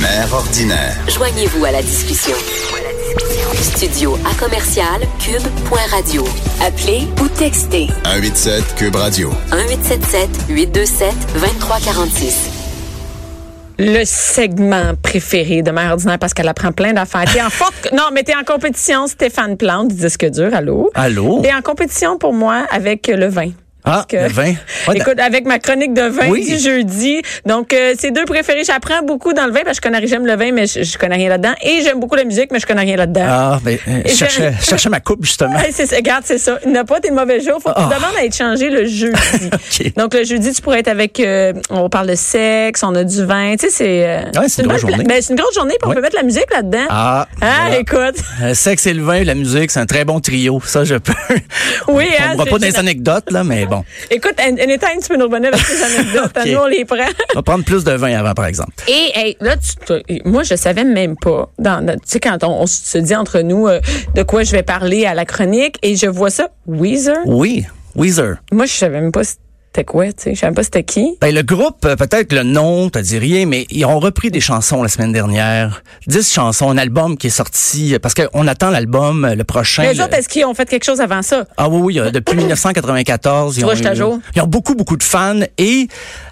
Mère ordinaire. Joignez-vous à la discussion. Studio à commercial cube.radio. Appelez ou textez 187 Cube Radio. 1877 827 2346. le segment préféré de Mère ordinaire parce qu'elle apprend plein d'affaires. T'es en forte, non, mais t'es en compétition, Stéphane Plante, du disque dur, allô? Allô? T'es en compétition pour moi avec le vin. Ah, que- le vin. Ouais, Écoute, avec ma chronique de vin Oui. du jeudi. Donc, euh, ces deux préférés, j'apprends beaucoup dans le vin parce que je connais, j'aime le vin, mais je, je connais rien là-dedans. Et j'aime beaucoup la musique, mais je connais rien là-dedans. Ah, ben, euh, je cherchais, ma coupe, justement. C'est. Regarde, c'est ça. Il n'a pas tes mauvais jours. Faut que tu Ah. demandes à être changé le jeudi. Donc, le jeudi, tu pourrais être avec, euh, on parle de sexe, on a du vin. Tu sais, c'est, euh, Ouais, c'est une bonne grosse journée. Ben, c'est une grosse journée, puis on peut mettre la musique là-dedans. Ah, Ah, voilà. écoute. Euh, sexe et le vin, la musique, c'est un très bon trio. Ça, je peux. Oui, on hein, va c'est pas des anecdotes, là, mais bon. Écoute, anytime, tu peux nous revenir avec tes anecdotes. Nous, on les prend. On va prendre plus de vin avant, par exemple. Et hey, là, tu, te- moi, je savais même pas. Dans, dans- tu sais, quand on, on se dit entre nous euh, de quoi je vais parler à la chronique, et je vois ça, Weezer. Oui, Weezer. Moi, je savais même pas c'était quoi, tu sais? Je savais pas c'était qui. Ben, le groupe, euh, peut-être le nom, t'as dit rien, mais ils ont repris des chansons la semaine dernière. Dix chansons, un album qui est sorti, euh, parce qu'on attend l'album, euh, le prochain. Mais eux le- autres, est-ce qu'ils ont fait quelque chose avant ça? Ah oui, oui, depuis 1994. ils ont eu- jour. Ils ont beaucoup, beaucoup de fans et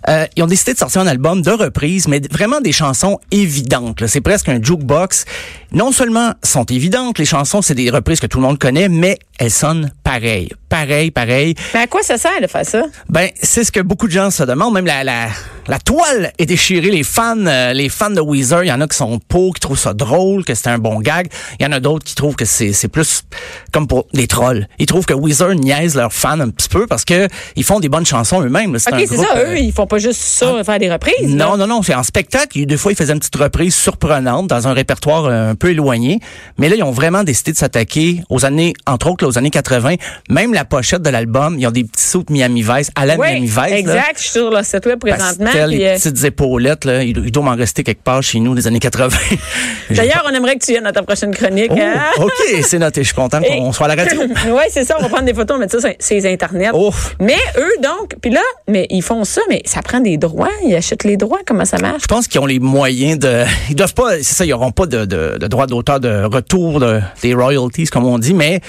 euh, ils ont décidé de sortir un album de reprise, mais vraiment des chansons évidentes. C'est presque un jukebox. Non seulement sont évidentes, les chansons, c'est des reprises que tout le monde connaît, mais elles sonnent pareil. Pareil, pareil. Mais à quoi ça sert de faire ça? Ben, c'est ce que beaucoup de gens se demandent. Même la, la, la toile est déchirée. Les fans, euh, les fans de Weezer, il y en a qui sont pour, qui trouvent ça drôle, que c'est un bon gag. Il y en a d'autres qui trouvent que c'est, c'est plus comme pour des trolls. Ils trouvent que Weezer niaise leurs fans un petit peu parce que ils font des bonnes chansons eux-mêmes. C'est OK, un c'est groupe, ça. euh, Eux, ils font pas juste ça, faire des reprises. non, là. non, non, c'est en spectacle. Des fois, ils faisaient une petite reprise surprenante dans un répertoire euh, un peu éloigné. Mais là, ils ont vraiment décidé de s'attaquer aux années, entre autres, là, aux années 80. Même la pochette de l'album, ils ont des petits sauts de Miami Vice à la Oui, Miami Vice. là. exact. Je suis sur le site web présentement. Les petites épaulettes, là, il, il doit m'en rester quelque part chez nous des années 80. D'ailleurs, on aimerait que tu viennes à ta prochaine chronique. Oh, hein? OK, c'est noté. Je suis content Et- qu'on soit à la radio. oui, c'est ça. On va prendre des photos, on va mettre ça sur, les Internet. Ouf. Mais eux, donc, puis là, mais ils font ça, mais ça prend des droits. Ils achètent les droits. Comment ça marche? Je pense qu'ils ont les moyens de. Ils doivent pas. C'est ça, ils n'auront pas de, de, de droit d'auteur de retour de, des royalties, comme on dit, mais.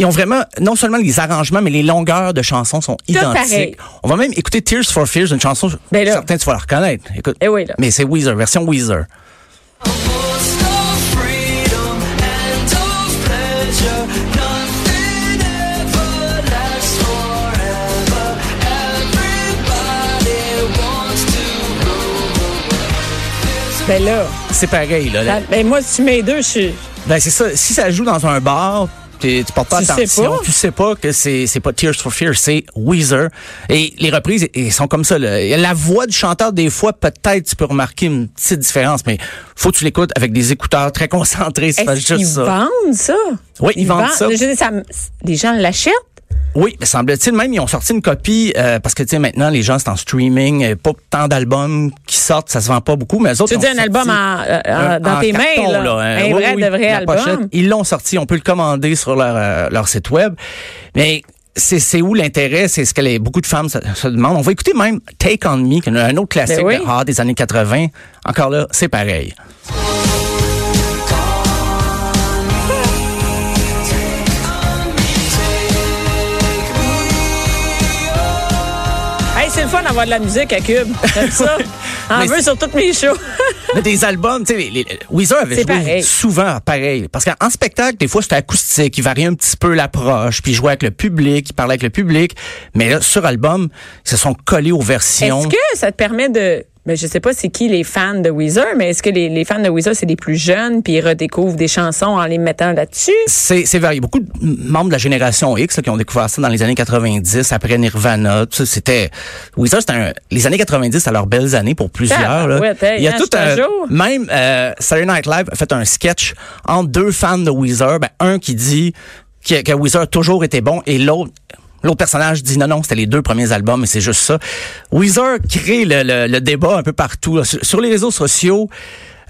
Ils ont vraiment, non seulement les arrangements, mais les longueurs de chansons sont identiques. pareil. On va même écouter Tears for Fears, une chanson, Ben là. certains tu vas la reconnaître. Écoute. Eh oui, là. Mais c'est Weezer, version Weezer. Ben là, C'est pareil, là. ça- ben moi, si tu mets deux, je suis... Ben c'est ça. Si ça joue dans un bar, tu portes pas Tu sais attention, pas. tu sais pas que c'est c'est pas Tears for Fears, c'est Weezer. Et les reprises, elles sont comme ça. là. La voix du chanteur, des fois, peut-être tu peux remarquer une petite différence, mais faut que tu l'écoutes avec des écouteurs très concentrés. C'est pas juste ça. vendent ça? Oui, ils vendent ça. Je dire, ça les gens l'achètent? Oui, mais semble-t-il même ils ont sorti une copie euh, parce que tu sais maintenant les gens c'est en streaming, pas tant d'albums qui sortent, ça se vend pas beaucoup, mais eux autres Tu dis un album en- euh, dans en tes mains, là. hein. Un Oui, vrai oui, de vrai album. pochette, ils l'ont sorti, on peut le commander sur leur euh, leur site web. Mais c'est c'est où l'intérêt, c'est ce que les, beaucoup de femmes se, se demandent. On va écouter même Take on Me, qui est un autre classique Ben oui. de rare des années 80. Encore là, c'est pareil. C'est le fun d'avoir de la musique à Cube. J'aime ça. En c'est- sur toutes mes shows. Mais des albums, tu sais, les, les- Weezer avait joué pareil. souvent pareil. Parce qu'en spectacle, des fois, c'était acoustique, il variait un petit peu l'approche, puis il jouait avec le public, il parlait avec le public. Mais là, sur album, ils se sont collés aux versions. Est-ce que ça te permet de mais je sais pas c'est qui les fans de Weezer, mais est-ce que les, les fans de Weezer c'est les plus jeunes puis ils redécouvrent des chansons en les mettant là-dessus? C'est, c'est varié. Beaucoup de membres de la génération X là, qui ont découvert ça dans les années 90, après Nirvana. Tout ça, c'était Weezer, c'était un- les années 90, c'est leurs belles années pour plusieurs. là. Tabarouette, hey, Il y a hein, tout un, même euh, Saturday Night Live a fait un sketch entre deux fans de Weezer. Ben, un qui dit que, que Weezer a toujours été bon et l'autre L'autre personnage dit non, non, c'était les deux premiers albums et c'est juste ça. Weezer crée le, le- le débat un peu partout. là. Sur, sur les réseaux sociaux,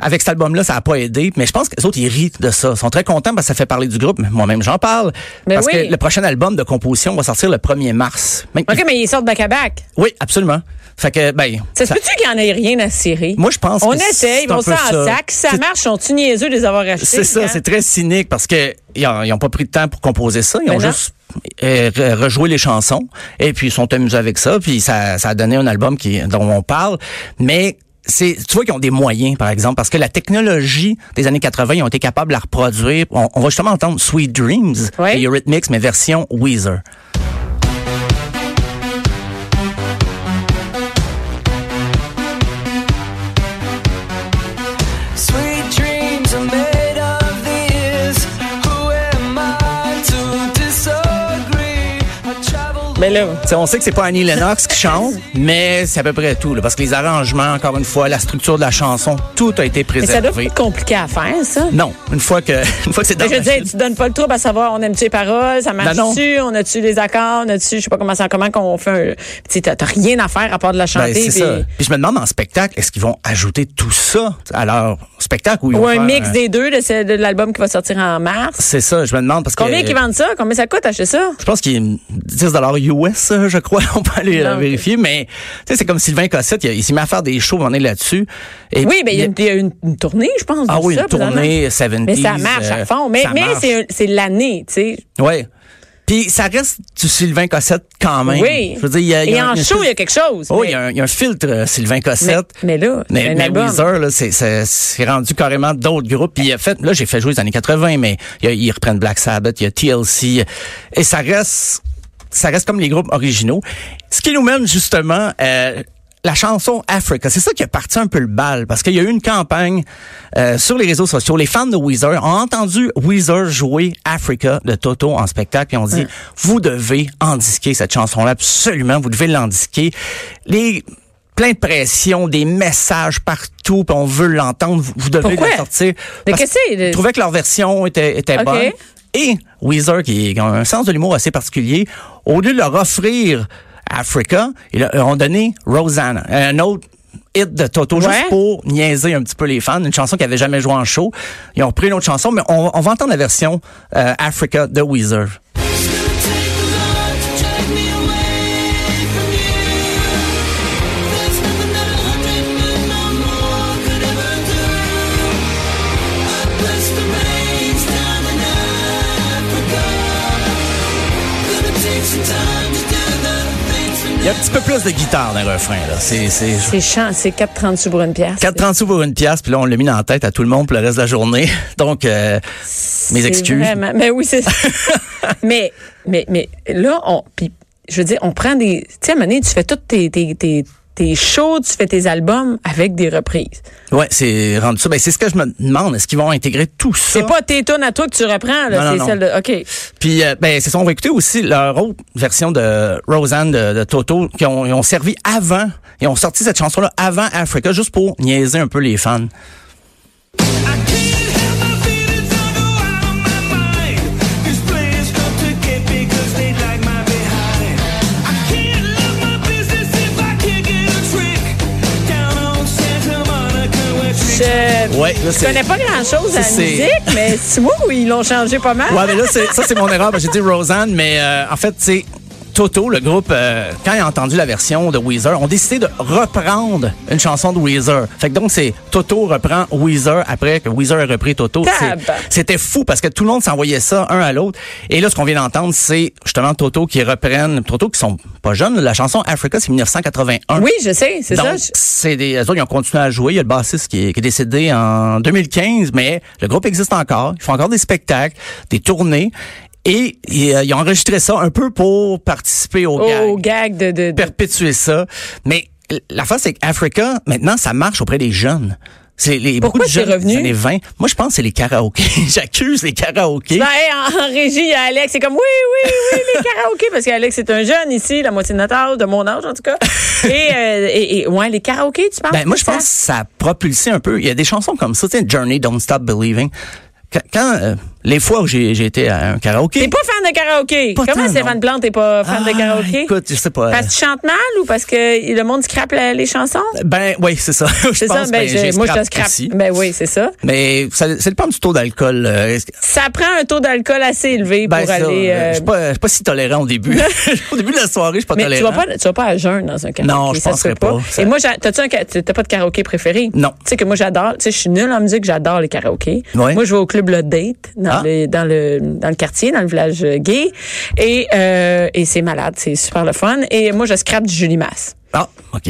avec cet album-là, ça a pas aidé. Mais je pense que les autres, ils rient de ça. Ils sont très contents parce que ça fait parler du groupe. Moi-même, j'en parle. Mais parce oui. que le prochain album de composition va sortir le 1er mars. OK, mais ils sortent back-à-back. Oui, absolument. Fait que, ben... Ça se peut-tu qu'il y en ait rien à cirer? Moi, je pense On que essaye, on peu ça en ça. sac. Si ça marche, sont-tu niaiseux de les avoir achetés? C'est ça, hein? c'est très cynique parce que ils ont, ils ont pas pris de temps pour composer ça. Ils Mais ont juste euh, re- rejoué les chansons et puis ils sont amusés avec ça. Puis ça, ça a donné un album qui dont on parle. Mais c'est, tu vois qu'ils ont des moyens, par exemple, parce que la technologie des années 80, ils ont été capables de la reproduire. On, on va justement entendre Sweet Dreams Ouais. et Eurythmics, mais version Weezer. Mais là, on sait que c'est pas Annie Lennox qui chante, mais c'est à peu près tout, là, parce que les arrangements, encore une fois, la structure de la chanson, tout a été mais ça doit préservé. être compliqué à faire, ça. Non, une fois que, une fois que c'est dans je veux dire, tu donnes pas le trouble à savoir on aime-tu les paroles, ça Ben marche-tu, on a-tu les accords, on a-tu, je sais pas comment ça, comment qu'on fait un, tu t'as rien à faire à part de la chanter. Ben, c'est puis- ça. Puis je me demande en spectacle, est-ce qu'ils vont ajouter tout ça à leur spectacle ou ils Ou vont un faire mix des deux de, ce- de l'album qui va sortir en mars? C'est ça, je me demande parce Combien que qu'ils vendent ça? Combien ça coûte acheter ça? je pense qu'il est 10 US, euh, je crois, on peut aller euh, Non. vérifier, mais tu sais c'est comme Sylvain Cossette, il, il s'est mis à faire des shows on est là-dessus. Et Oui, mais il y a une, il y a une, une tournée, je pense. Ah oui, ça, une tournée 70s. Mais ça marche à euh, fond. Mais, mais c'est l'année, tu sais. Ouais. Puis ça reste du Sylvain Cossette quand même. Oui. Je veux dire, il y a, il y Et a en show, il y a quelque chose. Oh, mais, il y, a un, il y a un filtre euh, Sylvain mais, Cossette. mais là, c'est Mais, mais. Weezer, là, c'est rendu carrément d'autres groupes. Puis il a fait, là, j'ai fait jouer les années 80, mais il y a- ils reprennent Black Sabbath, il y a TLC, et ça reste, ça reste comme les groupes originaux. Ce qui nous mène justement, euh, la chanson Africa, c'est ça qui a parti un peu le bal, parce qu'il y a eu une campagne euh, sur les réseaux sociaux. Les fans de Weezer ont entendu Weezer jouer Africa de Toto en spectacle, puis ont dit, vous devez endisquer cette chanson-là, absolument, vous devez l'endisquer. Les plein de pression, des messages partout, puis on veut l'entendre, vous, vous devez Pourquoi? la sortir. Mais qu'est-ce que c'est? qu'ils trouvaient que leur version était, était OK. bonne. Et Weezer, qui a un sens de l'humour assez particulier, au lieu de leur offrir Africa, ils leur ont donné Rosanna, un autre hit de Toto, Ouais. juste pour niaiser un petit peu les fans, une chanson qu'ils n'avaient jamais joué en show. Ils ont pris une autre chanson, mais on, on va entendre la version euh, Africa de Weezer. Il y a un petit peu plus de guitare dans le refrain. là. C'est, c'est, C'est chant, c'est 4,30 sous pour une pièce. 4,30 sous pour une pièce, puis là, on l'a mis dans la tête à tout le monde pour le reste de la journée. Donc, euh, mes excuses. Vraiment, mais oui, c'est ça. mais, mais, mais là, on, puis, je veux dire, on prend des, tu sais, à un moment donné, tu fais toutes tes, tes, tes, tes shows, tu fais tes albums avec des reprises. Ouais, c'est rendu ça. Ben, c'est ce que je me demande. Est-ce qu'ils vont intégrer tout ça? C'est pas tes tunes à toi que tu reprends, là, Non, non, c'est non. celle de, OK. Puis, euh, ben, c'est ça. On va écouter aussi leur autre version de Roseanne de, de Toto, qui ont, ils ont servi avant. Ils ont sorti cette chanson-là avant Africa, juste pour niaiser un peu les fans. Je, Ouais, là, connais pas grand-chose à la musique, mais tu vois ils l'ont changé pas mal. Ouais, mais là, c'est- ça, c'est mon erreur. J'ai dit Roseanne, mais euh, en fait, c'est Toto, le groupe, euh, quand ils ont entendu la version de Weezer, ont décidé de reprendre une chanson de Weezer. Fait que donc, c'est Toto reprend Weezer après que Weezer a repris Toto. C'était fou parce que tout le monde s'envoyait ça un à l'autre. Et là, ce qu'on vient d'entendre, c'est justement Toto qui reprennent, Toto qui sont pas jeunes. La chanson Africa, c'est 1981. Oui, je sais, c'est ça. c'est des, eux autres, ils ont continué à jouer. Il y a le bassiste qui est, qui est décédé en 2015, mais le groupe existe encore. Ils font encore des spectacles, des tournées. Et ils, euh, ils ont enregistré ça un peu pour participer au gag Au gag de, de, de- perpétuer ça. Mais la face c'est qu'Africa, maintenant, ça marche auprès des jeunes. C'est les Pourquoi beaucoup de jeunes revenu? des années 20. Moi, je pense que c'est les karaokés. J'accuse les karaokés. Ben, hey, en, en régie, il y a Alex. C'est comme oui, oui, oui, les karaokés. Parce qu'Alex est un jeune ici, la moitié de notre âge, de mon âge en tout cas. Et, euh, et, et ouais, les karaokés, tu penses? Ben, moi, je pense que ça a propulsé un peu. Il y a des chansons comme ça, tu sais, Journey, Don't Stop Believing. Quand, quand, euh, les fois où j'ai été à un karaoké. T'es pas fan de karaoké. Pas Comment tant, Stéphane. Plante t'es pas fan de Ah, karaoké? Écoute, je sais pas. Parce que tu chantes mal ou parce que le monde scrape les chansons? Ben, oui, c'est ça. C'est ça, ben, ben, je- moi je te scrap scrape. aussi. Ben oui, c'est ça. Mais ça, ça dépend du taux d'alcool. euh, Ça prend un taux d'alcool assez élevé Ben, pour ça, aller. euh, euh, je suis pas, si tolérant au début. au début de la soirée, je suis pas mais tu tolérant. vas pas, tu vas pas à jeun dans un karaoké. Non, je ça se penserais pas. pas. Ça- Et moi, t'as-tu un, ca- t'as pas de karaoké préféré? Non. Tu sais que moi, j'adore, tu sais, je suis nulle en musique, j'adore les karaokés. Moi, je vais au club Le Date, Ah. le, dans le, dans le quartier, dans le village euh, gay. Et, euh, et c'est malade, c'est super le fun. Et moi, je scrape du Julie Masse. Ah, OK.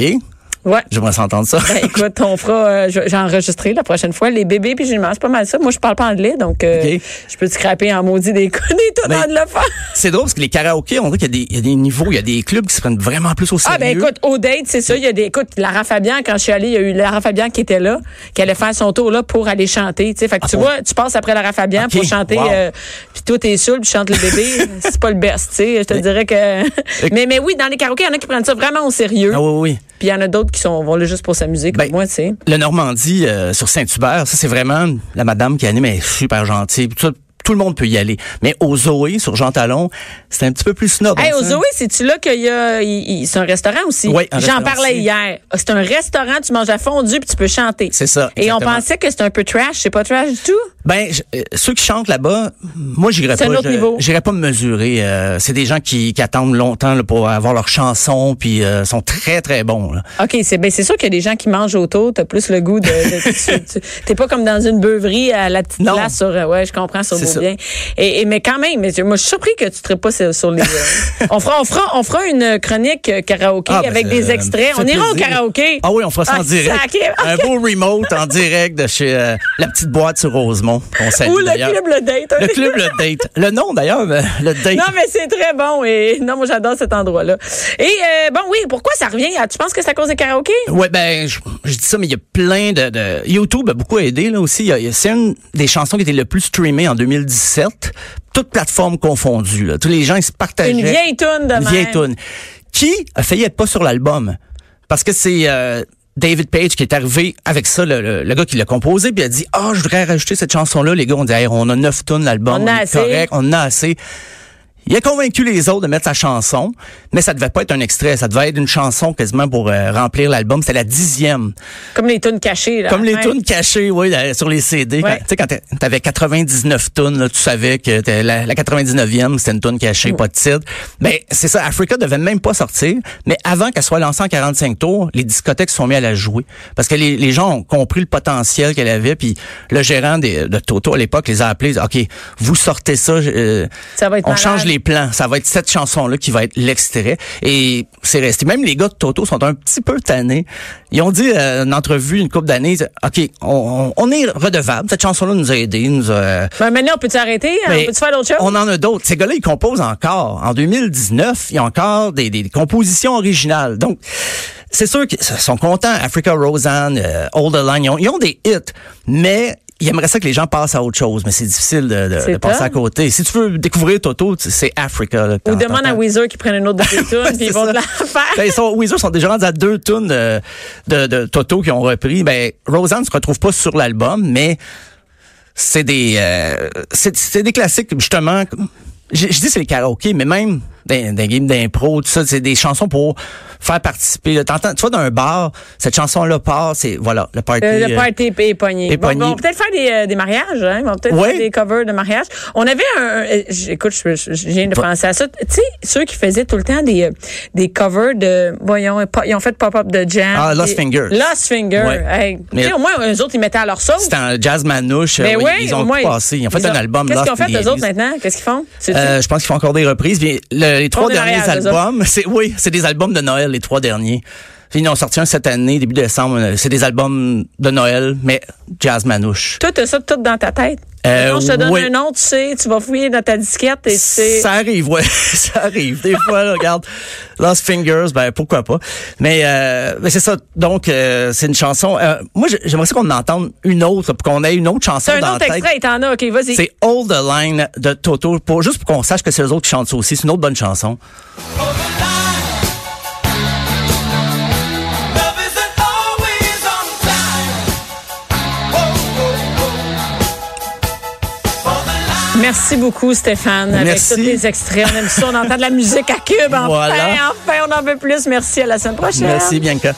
Ouais. J'aimerais s'entendre ça. Ben, écoute, on fera, euh, j'ai enregistré la prochaine fois les bébés puis Masse, c'est pas mal ça. Moi, je parle pas anglais, donc euh, je peux te scraper en maudit des des tonnes Ben, de le faire. C'est drôle parce que les karaokés, on dirait qu'il y a des, il y a des niveaux, il y a des clubs qui se prennent vraiment plus au sérieux. Ah ben écoute, au date, c'est ça. Il y a des, écoute, Lara Fabian, quand je suis allée, il y a eu Lara Fabian qui était là, qui allait faire son tour là pour aller chanter. Tu fait que tu bon? vois, tu passes après Lara Fabian pour chanter, wow. euh, puis toi t'es saoul, puis tu chantes le bébé. c'est pas le best, tu sais. Je te dirais que. mais mais oui, dans les karaokés, il y en a qui prennent ça vraiment au sérieux. Ah oui, oui. Puis il y en a d'autres qui sont vont là juste pour s'amuser, comme Ben, moi, tu sais. Le Normandie euh, sur Saint-Hubert, ça c'est vraiment la madame qui anime, elle est super gentille. Tout, tout le monde peut y aller. Mais au Zoé sur Jean Talon, c'est un petit peu plus snob. Hey, hein, au. Zoé, c'est-tu là qu'il y a. c'est un restaurant aussi? Oui, J'en parlais aussi. hier. C'est un restaurant, tu manges à fondue puis tu peux chanter. C'est ça, Et on pensait que c'était un peu trash. C'est pas trash du tout? Ben, je- euh, ceux qui chantent là-bas, moi, j'irais C'est pas. J'irais pas me mesurer. euh, c'est des gens qui, qui attendent longtemps là, pour avoir leur chanson, puis euh, sont très très bons. là. OK, c'est ben c'est sûr qu'il y a des gens qui mangent autour, t'as plus le goût de, de- tu- t'es pas comme dans une beuverie à la petite Non. place sur euh, ouais, je comprends sur ça. Beaubien. Et, et mais quand même, moi je suis surpris que tu te pas sur, sur les euh, on fera on fera on fera une chronique karaoké Ah, ben, avec des extraits. On ira au karaoké. Ah oui, on fera ça Ah, en direct. sacré- Un beau remote en direct de chez la petite boîte sur Rosemont. Salue, Ou le club le date. Le club Le Date. Le nom d'ailleurs, euh, le Date. Non, mais c'est très bon. Et non, moi, j'adore cet endroit-là. Et euh, bon, oui, pourquoi ça revient? Tu penses que c'est à cause des karaokés? Ouais, ben, je, je dis ça, mais il y a plein de, de- YouTube a beaucoup aidé là aussi. C'est une des chansons qui était le plus streamée en 2017, toutes plateformes confondues. Là. Tous les gens ils se partageaient. Une vieille toune de Une même. vieille. Qui a failli être pas sur l'album? Parce que c'est euh, David Page qui est arrivé avec ça, le, le- le gars qui l'a composé, puis il a dit ah je voudrais rajouter cette chanson là. Les gars ont dit Hey, on a neuf tonnes l'album, On est assez. correct, on a assez. Il a convaincu les autres de mettre sa chanson, mais ça devait pas être un extrait, ça devait être une chanson quasiment pour euh, remplir l'album. C'était la dixième. Comme les tunes cachées. Là, Comme les Ouais. tunes cachées, oui, là, sur les CD. Ouais. Tu sais, quand t'a- t'avais 99 tunes, là, tu savais que la, la 99e, c'était une tune cachée, pas de titre. Mais c'est ça, Africa devait même pas sortir. Mais avant qu'elle soit lancée en 45 tours, les discothèques se sont mis à la jouer. Parce que les, les gens ont compris le potentiel qu'elle avait. Puis le gérant des- de Toto, à l'époque, les a appelés. OK, vous sortez ça. euh, Ça va être on malade. change les plans. Ça va être cette chanson-là qui va être l'extrait. Et c'est resté. Même les gars de Toto sont un petit peu tannés. Ils ont dit euh, une entrevue une couple d'années, OK, on, on- est redevable. Cette chanson-là nous a aidés. Nous a, Ben, maintenant, on peut-tu arrêter? hein? mais On peut-tu faire d'autres choses? On en a d'autres. Ces gars-là, ils composent encore. En 2019, ils ont encore des, des compositions originales. Donc, c'est sûr qu'ils sont contents. Africa Roseanne, euh, Old Line, ils ont, ils ont des hits. Mais ils aimeraient ça que les gens passent à autre chose. Mais c'est difficile de, de- de passer à côté. Si tu veux découvrir Toto, c'est Africa. Ou demande à. Weezer qui prenne une autre de tes tunes, puis ils vont te la faire. Ben, ils sont, Weezer sont déjà rendus à deux tunes de, de, de Toto qui ont repris. Ben, Roseanne se retrouve pas sur l'album, mais c'est des, euh, c'est, c'est des classiques, justement. Je, je dis c'est les karaokés, mais même les games d'impro, tout ça, c'est des chansons pour faire participer. T'entends, tu vois, dans un bar, cette chanson-là part, c'est, voilà, le party. Le, le euh, party est pogné. Bon, bon, on peut-être faire des, euh, des mariages, hein? On peut-être faire des covers de mariage. On avait un, un- euh, écoute, je, je- je viens de penser à ça. Tu sais, ceux qui faisaient tout le temps des, euh, des covers de, voyons, ils ont fait pop-up de jam. Ah, Lost Fingers. Lost Finger. Ouais. Hey, Mais- au moins, eux autres, ils mettaient à leur sauce. c'est en jazz manouche. Euh, oui, ils ont moins, passé. Ils ont fait un album. Qu'est-ce qu'ils ont fait, eux autres, 80s. maintenant? Qu'est-ce qu'ils font? Je pense qu'ils font encore des reprises. Mais le- les trois derniers albums, c'est oui, c'est des albums de Noël, les trois derniers. Ils en ont sorti un cette année, début décembre. euh, C'est des albums de Noël, mais jazz manouche. Toi, t'as ça tout dans ta tête? Euh, Non, je te donne oui. un nom, tu sais, tu vas fouiller dans ta disquette et c'est. Ça arrive, ouais. ça arrive. Des fois, là, regarde, Lost Fingers, ben pourquoi pas. Mais, euh, mais c'est ça. Donc, euh, c'est une chanson. euh, moi, j'ai- j'aimerais ça qu'on en entende une autre, pour qu'on ait une autre chanson C'est un dans autre la tête. extrait, t'en as, ok, vas-y. C'est Hold the Line de Toto, pour, juste pour qu'on sache que c'est eux autres qui chantent ça aussi. C'est une autre bonne chanson. Merci beaucoup, Stéphane, avec tous les extraits. On aime ça, on entend de la musique à cube. Enfin, Voilà. enfin, on en veut plus. Merci, à la semaine prochaine. Merci, Bianca.